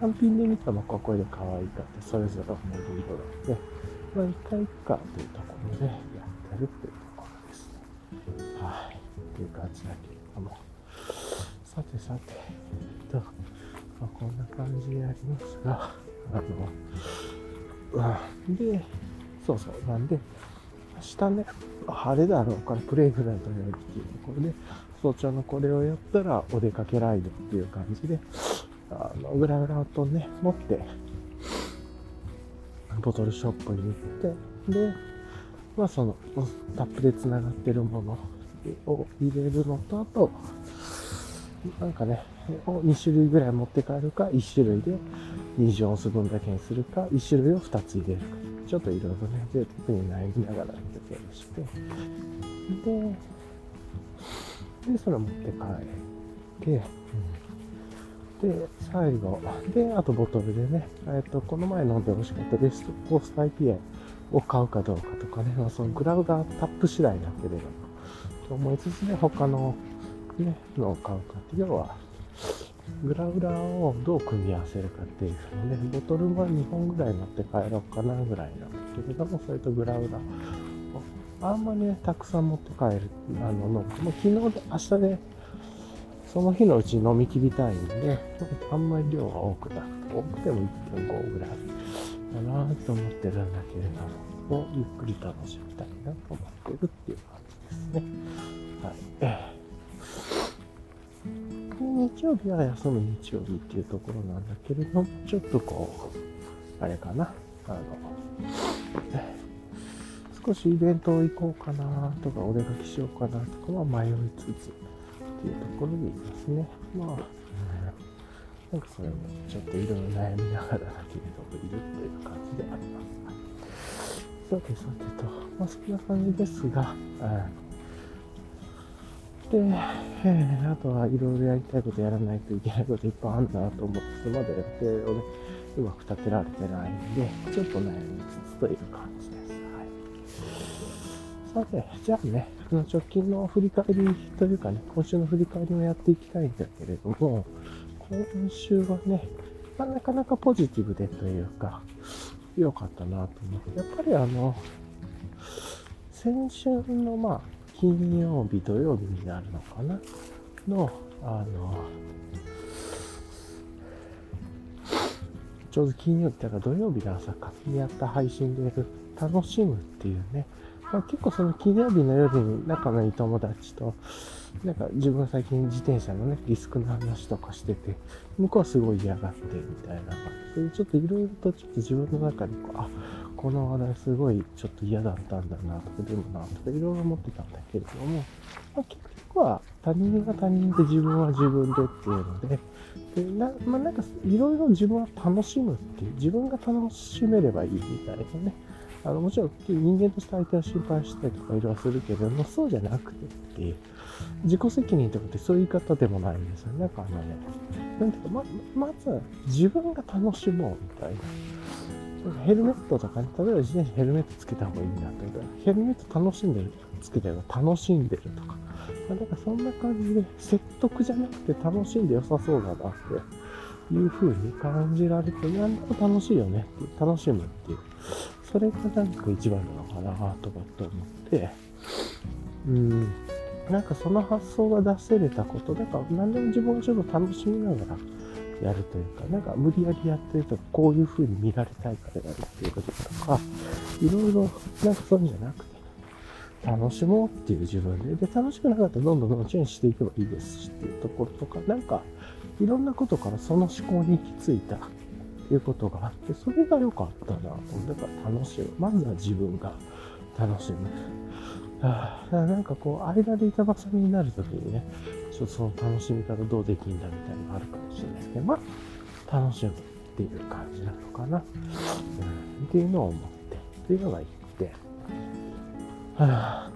単品で見たらここで可愛いかってそれぞれ思える色なんで、まあ、一回いっかというところでやってるっていうところです。はい。という感じだけれども。さてさて、と、まあ、こんな感じでありますが、あの、うん、で、そうそう、なんで、明日ね、晴れだろうからプレイグランドやるっていうところで、早朝のこれをやったらお出かけライドっていう感じで、あの、グラグラとね、持って、ボトルショップに行って、で、まあその、タップで繋がってるものを入れるのと、あと、なんかね、を2種類ぐらい持って帰るか、1種類で20オンス分だけにするか、1種類を2つ入れるか。ちょっといろいろね、贅沢に悩みながらやってたりして、で、で、それ持って帰って、うんで、最後。で、あとボトルでね、えっ、と、この前飲んで欲しかったベストコースト IPA を買うかどうかとかね、まあ、そのグラウがタップ次第だけれども、と思いつつね、他のね、のを買うかって、要は、グラウラーをどう組み合わせるかっていうので、ボトルは2本ぐらい持って帰ろうかなぐらいなんだけれども、それとグラウラーをあんまりね、たくさん持って帰る、あの、もう昨日で、明日で、その日のうち飲み切りたいんで、あんまり量が多くなくて、多くても1.5ぐらいだなと思ってるんだけれども、ゆっくり楽しみたいなと思ってるっていう感じですね。はい。日曜日は休む日曜日っていうところなんだけれども、ちょっとこう、あれかな、あの、少しイベントを行こうかなとか、お出かけしようかなとかは迷いつつ、っていうところでいいですね。まあ、なんかそれもちょっといろいろ悩みながらだけれどもいるという感じであります。さてさてと、まあそんな感じですが、で、えー、あとはいろいろやりたいことやらないといけないこといっぱいあるなと思って、まだ予定をね、うまく立てられてないんで、ちょっと悩みつつという感じです。はい。さて、じゃあね、直近の振り返りというかね、今週の振り返りをやっていきたいんだけれども、今週はね、まあ、なかなかポジティブでというか、良かったなと思って、やっぱりあの、先週のまあ、金曜日、土曜日になるのかな？の、あの、ちょうど金曜日だから土曜日の朝かにやった配信で楽しむっていうね、まあ、結構その金曜日の夜に仲のいい友達と、なんか自分が最近自転車のね、リスクの話とかしてて、向こうはすごい嫌がってみたいな。それちょっといろいろとちょっと自分の中にこう、あ、この話題すごいちょっと嫌だったんだなとか、でもなとかいろいろ思ってたんだけれども、まあ、結局は他人が他人で自分は自分でっていうので、でなまあ、なんかいろいろ自分は楽しむっていう、自分が楽しめればいいみたいなね。あのもちろん人間として相手を心配したりとかいろいろするけれども、そうじゃなくてっていう、自己責任とかってそういう言い方でもないんですよ。なんかあのね、なんていうか、ま、まず自分が楽しもうみたいな。ヘルメットとかね、例えば自転車ヘルメットつけた方がいいんだって言ったら、ヘルメット楽しんでる、つけてる楽しんでるとか、まあ、なんかそんな感じで説得じゃなくて楽しんで良さそうだなっていう風に感じられて、なんだか楽しいよねって、楽しむっていう。それがなんか一番なのかなとかって思って、うん、なんかその発想が出せれたこと、だから何でも自分がちょっと楽しみながらやるというか、なんか無理やりやってるとこういう風に見られたいからやるっていうこととか、いろいろなんかそういうんじゃなくて、楽しもうっていう自分で、で、楽しくなかったらどんどんどんチェンジしていけばいいですしっていうところとか、なんかいろんなことからその思考に行き着いたいうことがあって、それが良かったなと。だから楽しむ。まずは自分が楽しむ。はあ、なんかこう、間で板挟みになるときにね、ちょっとその楽しみ方どうできんだみたいなのがあるかもしれないですけど、まあ、楽しむっていう感じなのかな。うん、っていうのを思って、っていうのが言って、はあ、は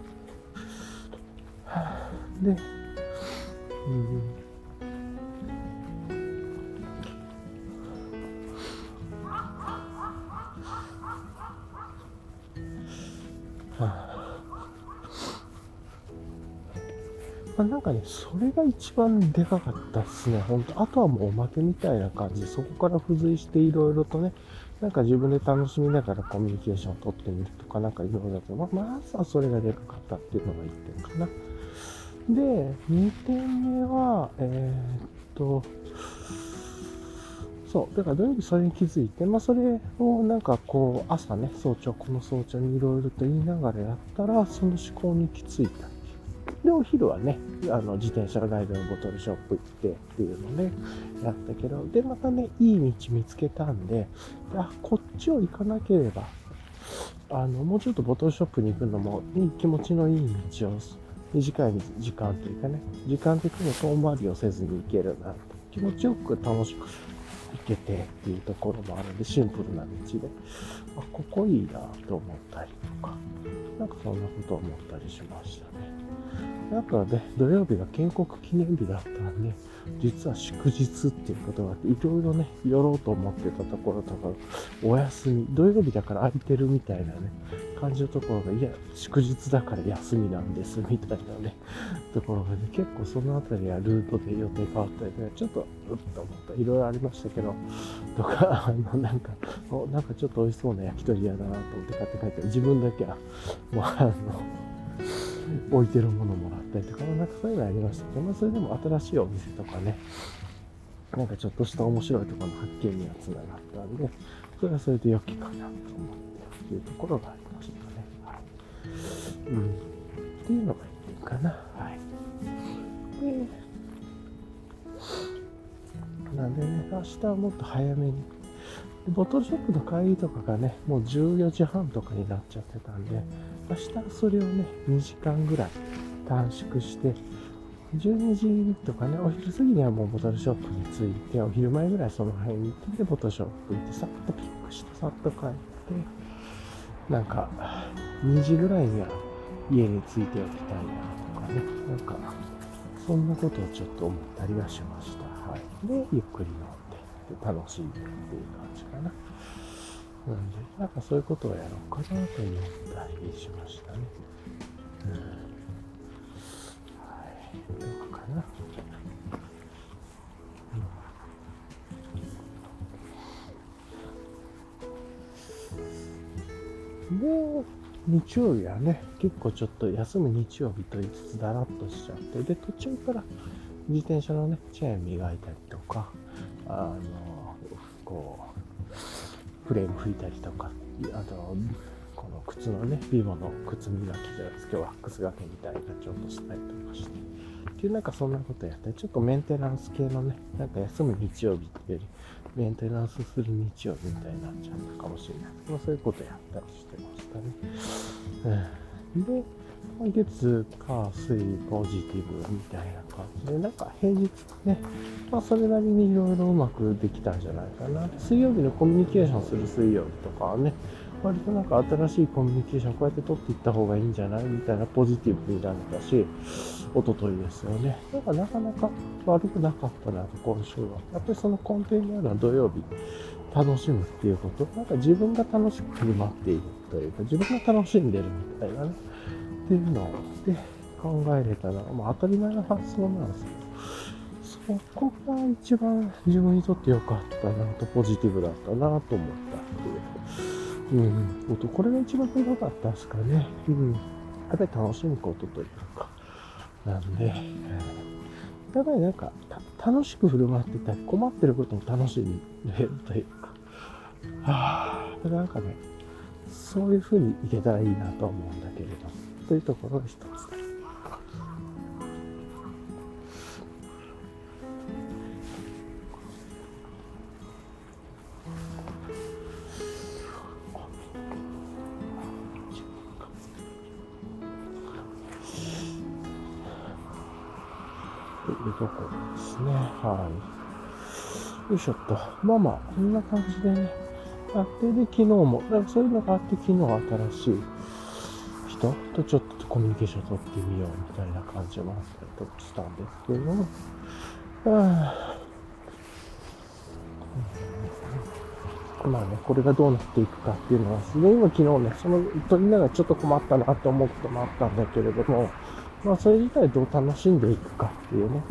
あ、で、うんまあ、なんかね、それが一番でかかったっすね、本当あとはもうおまけみたいな感じ、そこから付随していろいろとね、なんか自分で楽しみながらコミュニケーションを取ってみるとか、なんかいろいろだと、まあ、まずはそれがでかかったっていうのが1点かな。で、2点目は、えー、っと、そう。だから土曜日それに気づいて、まあそれをなんかこう朝ね、早朝、この早朝にいろいろと言いながらやったら、その思考に行き着いた。で、お昼はね、あの、自転車ライドのボトルショップ行ってっていうのね、やったけど、で、またね、いい道見つけたんで、あ、こっちを行かなければ、あの、もうちょっとボトルショップに行くのも、いい気持ちのいい道を、短い時間というかね、時間的に遠回りをせずに行けるなと、気持ちよく楽しくけてっていうところもあるんで、シンプルな道で、あ、ここいいなと思ったりとか、なんかそんなこと思ったりしましたね。あとはね、土曜日が建国記念日だったんで、実は祝日っていうことがあって、いろいろね、寄ろうと思ってたところとか、お休み、土曜日だから空いてるみたいなね、感じのところが、いや、祝日だから休みなんです、みたいなね、ところがね、結構そのあたりはルートで予定変わったりね、ちょっと、うっと思った。いろいろありましたけど、とか、あの、なんか、おなんかちょっと美味しそうな焼き鳥屋だなと思って買って帰って、自分だけは、もうあの、置いてるものもらったりとか、なんかそういうのありましたけど、まあ、それでも新しいお店とかね、なんかちょっとした面白いところの発見にはつながったんで、それはそれで良きかなと思ってというところがありましたね。はい。うん。っていうのがいいかな。はい。で、なんでね、明日はもっと早めにボトルショップの帰りとかがね、もう14時半とかになっちゃってたんで、明日それをね、2時間ぐらい短縮して、12時とかね、お昼過ぎにはもうボトルショップに着いて、お昼前ぐらいその辺に行って、ボトルショップ行って、さっとピックして、さっと帰って、なんか、2時ぐらいには家に着いておきたいなとかね、なんか、そんなことをちょっと思ったりはしました。はい。で、ゆっくり飲んで、楽しんでっていう感じかな。なんで、なんかそういうことをやろうかなと思ったりしましたね。うん。はい。どうかな。で、日曜日はね、結構ちょっと休む日曜日と言いつつだらっとしちゃって、で、途中から自転車のね、チェーン磨いたりとか、あの、こう、フレーム拭いたりとか、あと、この靴のね、ビボの靴磨きじゃないです今日は靴掛けみたいなちょっとしたりとかして。っていうなんかそんなことやったり、ちょっとメンテナンス系のね、なんか休む日曜日っていうより、メンテナンスする日曜日みたいになっちゃったかもしれない。まあそういうことやったりしてましたね。うん、で、月、火、水、ポジティブみたいな感じで、なんか平日ね、まあそれなりにいろいろうまくできたんじゃないかな。水曜日のコミュニケーションする水曜日とかはね、割となんか新しいコミュニケーションこうやって取っていった方がいいんじゃない？みたいなポジティブになれたし、おとといですよね。なんかなかなか悪くなかったなと、今週は。やっぱりその根底にあるのは土曜日、楽しむっていうこと。なんか自分が楽しく振る舞っているというか、自分が楽しんでるみたいなね。っていうのをで考えれたら、まあ当たり前の発想なんですけど、そこが一番自分にとって良かったなと、ポジティブだったなと思ったっていう。うん、これが一番良かったですかね。うん。やっぱり楽しむことというか。なん。で、やっぱりなんか、楽しく振る舞ってたり、困ってることも楽しんでるというか、はぁ、なんかね、そういう風にいけたらいいなと思うんだけれど。というところが一つ。ところですね。はい。よいしょっと。まあまあ、こんな感じでね。あって、で、昨日も、だからそういうのがあって、昨日新しい人とちょっとコミュニケーション取ってみようみたいな感じもあったりとかしたんですけども、まあね、これがどうなっていくかっていうのは、すでに今昨日ね、その、取りながらちょっと困ったなと思うこともあったんだけれども、まあそれ自体どう楽しんでいくかっていうね、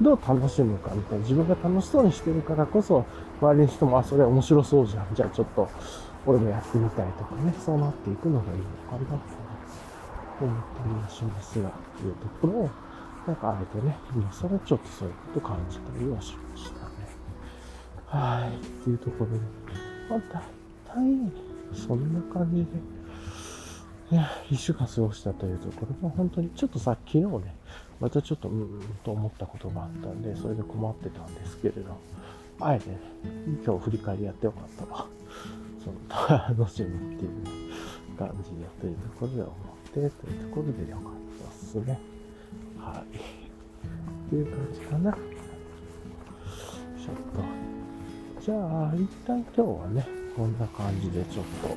どう楽しむかみたいな、自分が楽しそうにしてるからこそ、周りの人も、あ、それ面白そうじゃん。じゃあちょっと、俺もやってみたいとかね、そうなっていくのがいいのかなと思ったりはしますが、というところを、なんかあえてね、今更ちょっとそういうこと感じたりはしましたね。はい、っていうところで、まあ大体、そんな感じで、いや、一週間過ごしたというところも本当にちょっとさ、昨日ね、またちょっとうーん、と思ったことがあったんで、それで困ってたんですけれど、あえてね、今日振り返りやってよかったわ。その楽しむっていう感じでというところで思ってというところでよかったですね。はい。っていう感じかな。ちょっと。じゃあ、一旦今日はね、こんな感じでちょっと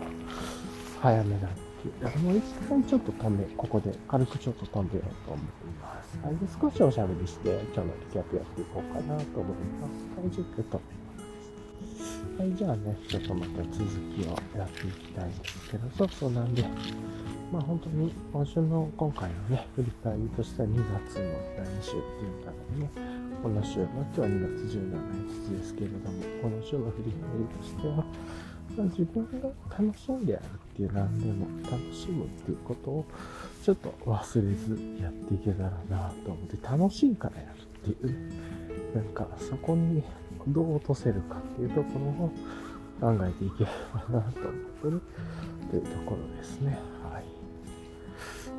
早めだっていう。もう一回ちょっと止め、ここで軽くちょっと飛んでようと思います。はい。で、少しおしゃべりして、今日のリキャップやっていこうかなと思います。はい、10分止めはい、じゃあね、ちょっとまた続きをやっていきたいんですけど、そうそうなんで、まあ本当に今週の今回のね、振り返りとしては2月の第2週っていうかね、この週、まあ、今日は2月17日ですけれども、この週の振り返りとしては、まあ、自分が楽しんでやるって何でも楽しむっていうことをちょっと忘れずやっていけたらなと思って楽しいからやるっていうねなんかそこにどう落とせるかっていうところを考えていければなと思ってるというところですね。はい。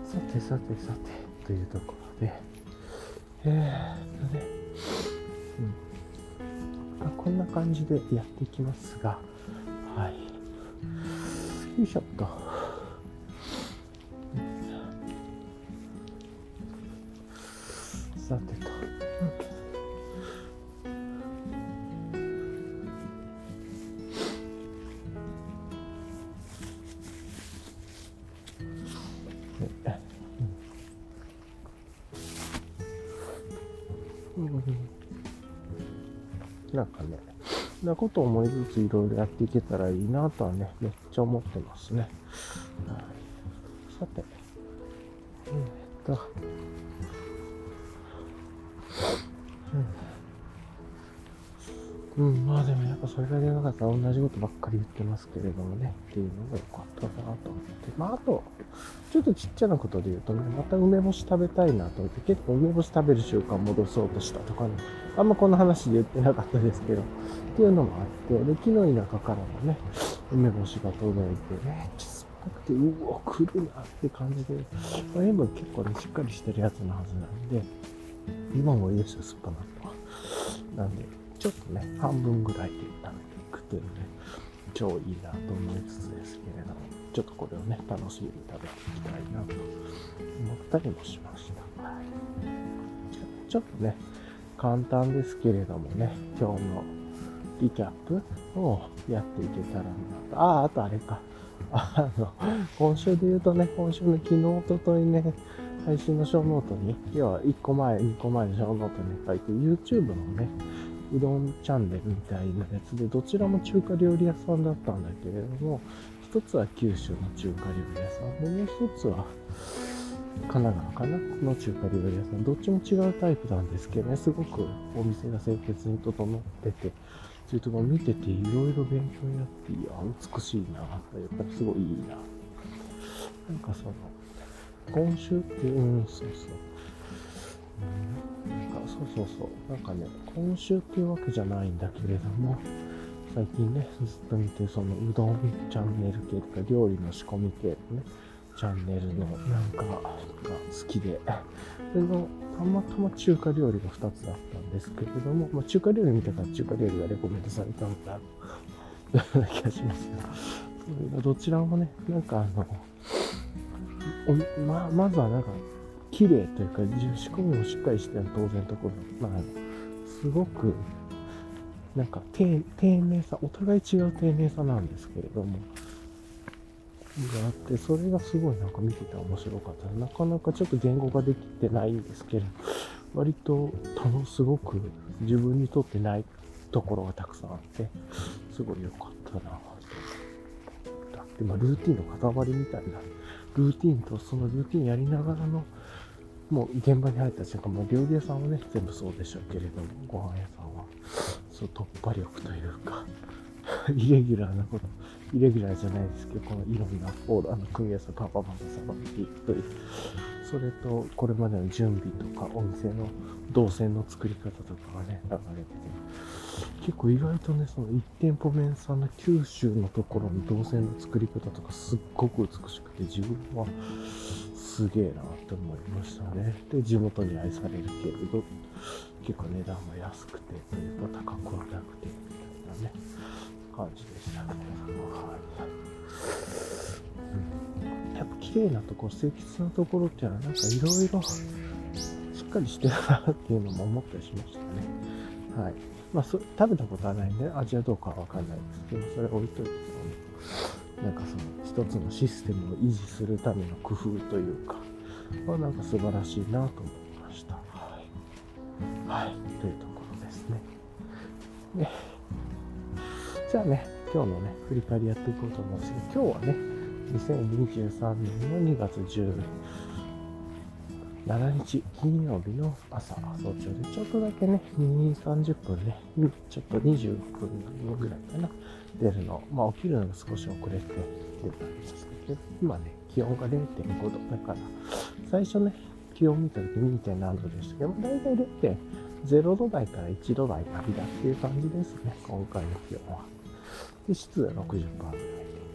さてさてさてというところで、えー、っとね、うん。ま、こんな感じでやっていきますが、はい。よいしょっと。さてと。なんかね、なことを思いつついろいろやっていけたらいいなとはね、めっちゃ思ってますね。はい、さて、えー、っと、うん、うん、まあでもやっぱそれが出なかったら同じことばっかり言ってますけれどもね、っていうのが良かったなと思って。まああと、ちょっとちっちゃなことで言うとね、また梅干し食べたいなと思って、結構梅干し食べる習慣戻そうとしたとかね、あんまこの話で言ってなかったですけど、っていうのもあって、で、木の田舎からもね、梅干しが届いてね、ち酸っぱくて、うわ、来るなって感じで、まあ塩分結構ね、しっかりしてるやつのはずなんで、今もいいですよ、酸っぱなったわ。なんで、ちょっとね、半分ぐらいで食べていくというね、超いいなと思いつつですけれども、ちょっとこれをね、楽しみに食べていきたいなと思ったりもしました。はい、ちょっとね、簡単ですけれどもね、今日のリキャップをやっていけたらなと。ああ、あとあれか。あの、今週で言うとね、今週の昨日、おとといね、配信のショーノートに、要は1個前、2個前のショーノートに書いて、YouTube のね、うどんチャンネルみたいなやつで、どちらも中華料理屋さんだったんだけれども、一つは九州の中華料理屋さんで、もう一つは神奈川かなの中華料理屋さん。どっちも違うタイプなんですけどね、すごくお店が清潔に整ってて、そういうところ見てていろいろ勉強になって、いや、美しいな、やっぱりすごいいいな。なんかその、今週って、うん、そうそう。うん、なんか、そうそうそう。なんかね、今週っていうわけじゃないんだけれども、最近ね、ずっと見て、その、うどんチャンネル系とか、料理の仕込み系のね、チャンネルのなんかが好きで、それの、たまたま中華料理が2つだったんですけれども、まあ、中華料理見たから中華料理がレコメントされたんだ、ような気がしますが、それがどちらもね、なんかあの、おままずはなんか、綺麗というか、仕込みもしっかりしてる当然のところ、まあ、すごく、なんか丁丁寧さ、お互い違う丁寧さなんですけれども、があって、それがすごいなんか見てて面白かった。なかなかちょっと言語ができてないんですけど、割と楽すごく自分にとってないところがたくさんあって、すごい良かったなと。だってまあルーティンの塊みたいな、ルーティンとそのルーティンやりながらの、もう現場に入った瞬間、まあ料理屋さんはね、全部そうでしょうけれども、ご飯屋さんは、そう突破力というか、イレギュラーなこと、イレギュラーじゃないですけど、このいろんなオーダーの組み合わせをパパパとさばいていくという、それと、これまでの準備とか、お店の動線の作り方とかがね、流れてて、結構意外とね、その1店舗目さんの九州のところの動線の作り方とかすっごく美しくて、自分はすげえなって思いましたね。で、地元に愛されるけれど、結構値段も安くて、というか高くはなくて、みたいなね、感じでしたけれども、はい。うん、やっぱ綺麗なところ、清潔なところっていうのは、なんかいろいろしっかりしてるなっていうのも思ったりしましたね。はい。まあ、そ食べたことはないんで、味はどうかはわかんないですけど、それ置いといて、なんかその一つのシステムを維持するための工夫というか、はなんか素晴らしいなと思いました。はい。はい。というところですね。ね。じゃあね、今日のね、振り返りやっていこうと思うんですけど、今日はね、2023年の2月17日金曜日の朝、早朝で、ちょっとだけね、2、30分ね、ちょっと20分ぐらいかな、出るの。まあ、起きるのが少し遅れて出たんですけど、今ね、気温が0.5度。だから、最初ね、気温見た時2.7度でしたけど、だいたい0.0度台から1度台並だっていう感じですね、今回の気温は。で、湿度は60%ぐらい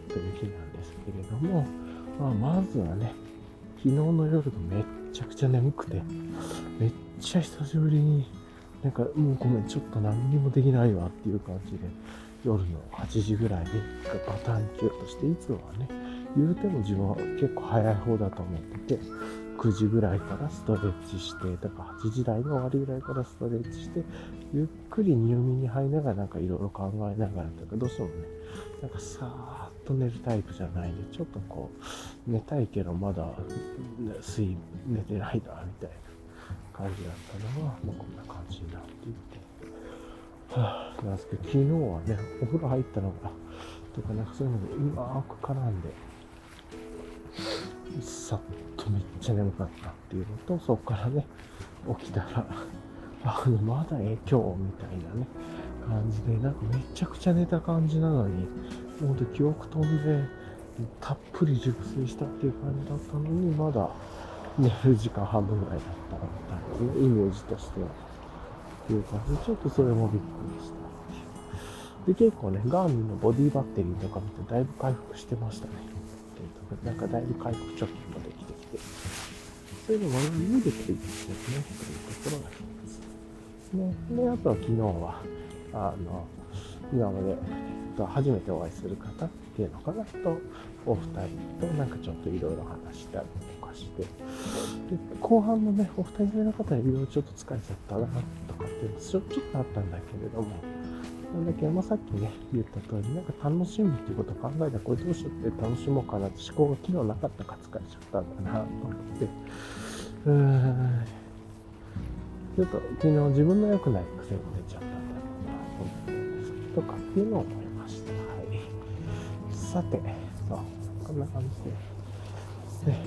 という日なんですけれども、まあ、まずはね、昨日の夜がめっちゃくちゃ眠くて、めっちゃ久しぶりに、なんかもうごめん、ちょっと何にもできないわっていう感じで、夜の8時ぐらいにパターン休として、いつもはね、言うても自分は結構早い方だと思ってて、9時ぐらいからストレッチして、だか8時台の終わりぐらいからストレッチして、ゆっくり入眠に入りながらなんかいろいろ考えながらとか、どうしてもね、なんかさーっと寝るタイプじゃないんで、ちょっとこう、寝たいけどまだ睡寝てないな、みたいな感じだったのは、もうこんな感じになっていて。はぁ、なんですけど、昨日はね、お風呂入ったのが、とかなんかそういうのでうまく絡んで、さっとめっちゃ眠かったっていうのと、そこからね、起きたら、あの、まだええ今日みたいなね、感じで、なんかめちゃくちゃ寝た感じなのに、ほんと記憶飛んで、たっぷり熟睡したっていう感じだったのに、まだ寝る時間半分ぐらいだったみたいな、ね、イメージとしては。っていう感じで、ちょっとそれもびっくりしたで、結構ね、ガーミンのボディバッテリーとか見てだいぶ回復してましたね。なんかだいぶ回復貯金もできてきて、そういうのも見るといいですね、というところが一つ。ね、で、あとは昨日は、あの、今まで初めてお会いする方っていうのかなと、お二人となんかちょっといろいろ話したりとかして、で後半のね、お二人目の方いろいろちょっと疲れちゃったなとかっていうのちょっとあったんだけれども、なんだけど、まあ、さっきね、言った通り、なんか楽しむっていうことを考えたら、これどうしようって楽しもうかなって思考が昨日なかったか疲れちゃったんだなと思って、うん、ちょっと昨日自分の良くない癖が出ちゃったんだろうな、と思うんですとかっていうのを思いました。はい。さて、そう、こんな感じで、ね、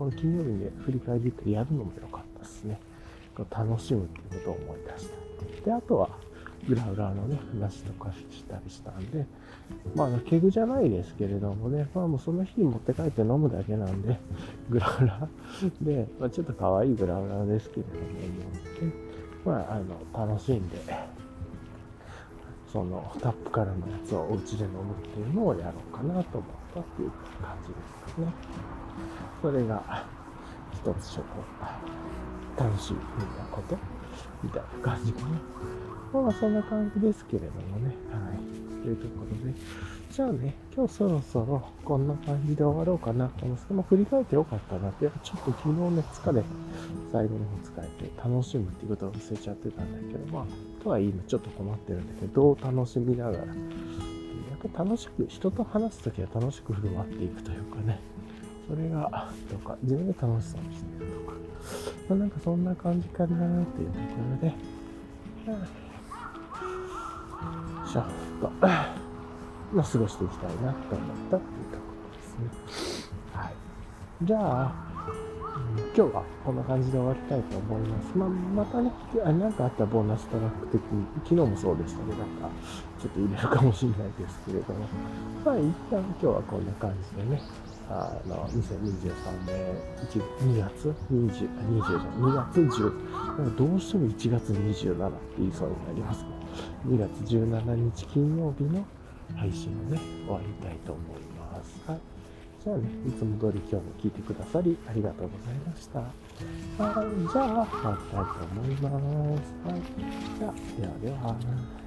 この金曜日で振り返りってやるのも良かったですね。楽しむっていうことを思い出したで、あとは、グラウラのね、話とかしたりしたんで、まあ、ケグじゃないですけれどもね、まあもうその日に持って帰って飲むだけなんで、グラウラーで、まあ、ちょっと可愛いグラウラーですけれども、ねまあ、あの、楽しんで、そのタップからのやつをお家で飲むっていうのをやろうかなと思ったっていう感じですかね。それが一つちょっと楽しみなことみたいな感じかな。まあそんな感じですけれどもね。はい。というところで、じゃあね、今日そろそろこんな感じで終わろうかなと思うんですけど、振り返ってよかったなって、やっぱちょっと昨日ね、疲れ、最後の方疲れて楽しむっていうことを忘れちゃってたんだけど、まあ、とはいえ今ちょっと困ってるんだけど、どう楽しみながら、やっぱ楽しく、人と話すときは楽しく振る舞っていくというかね、それが、とか、自分で楽しそうにしているとか、まあ、なんかそんな感じかなっていうところで、しょっと。まあ、過ごしていきたいなと思ったっていうところですね。はい。じゃあ、今日はこんな感じで終わりたいと思います。まあ、またね、何かあったらボーナストラック的に、昨日もそうでしたけど、なんか、ちょっと入れるかもしれないですけれども、まあ、一旦今日はこんな感じでね、あの、2023年1 2月20、20じゃ2月10、どうしても1月27って言いそうになりますね。2月17日金曜日の配信をね、終わりたいと思います。じゃあね、いつも通り今日も聞いてくださりありがとうございました。はい。じゃあ、終わりたいと思います。はい。じゃあ、ではでは。